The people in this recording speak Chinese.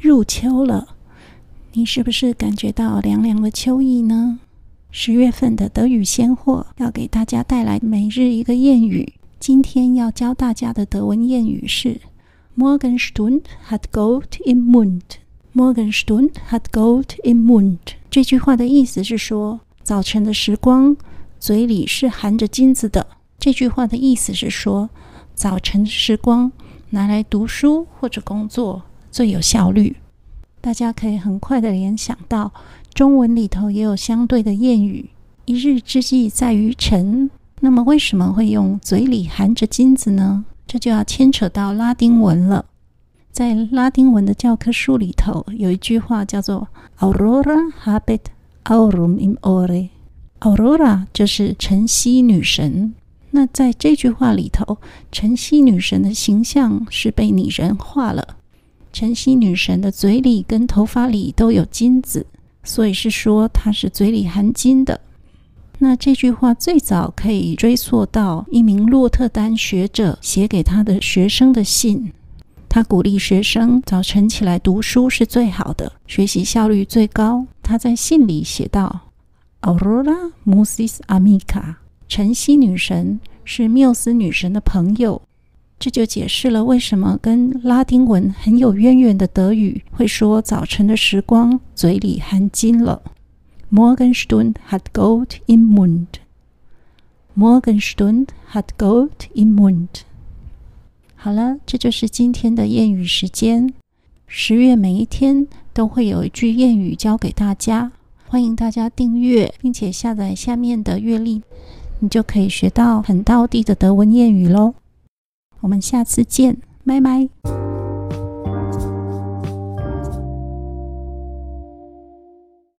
入秋了，你是不是感觉到凉凉的秋意呢？十月份的德语鲜货要给大家带来每日一个谚语。今天要教大家的德文谚语是 “Morgenstund hat Gold im Mund”。Morgenstund hat Gold im Mund。这句话的意思是说，早晨的时光嘴里是含着金子的。这句话的意思是说，早晨的时光拿来读书或者工作最有效率。大家可以很快的联想到，中文里头也有相对的谚语：“一日之计在于晨。”那么为什么会用嘴里含着金子呢？这就要牵扯到拉丁文了。在拉丁文的教科书里头，有一句话叫做 “Aurora habet aurum in ore”。Aurora 就是晨曦女神。那在这句话里头，晨曦女神的形象是被拟人化了。晨曦女神的嘴里跟头发里都有金子，所以是说她是嘴里含金的。那这句话最早可以追溯到一名洛特丹学者写给他的学生的信。他鼓励学生早晨起来读书是最好的，学习效率最高。他在信里写道：“Aurora Musis Amica，晨曦女神是缪斯女神的朋友。”这就解释了为什么跟拉丁文很有渊源的德语会说早晨的时光嘴里含金了。Morgenstund hat Gold im Mund. Morgenstund hat Gold im Mund. 好了，这就是今天的谚语时间。十月每一天都会有一句谚语教给大家，欢迎大家订阅并且下载下面的阅历，你就可以学到很道地的德文谚语喽。我们下次见，拜拜。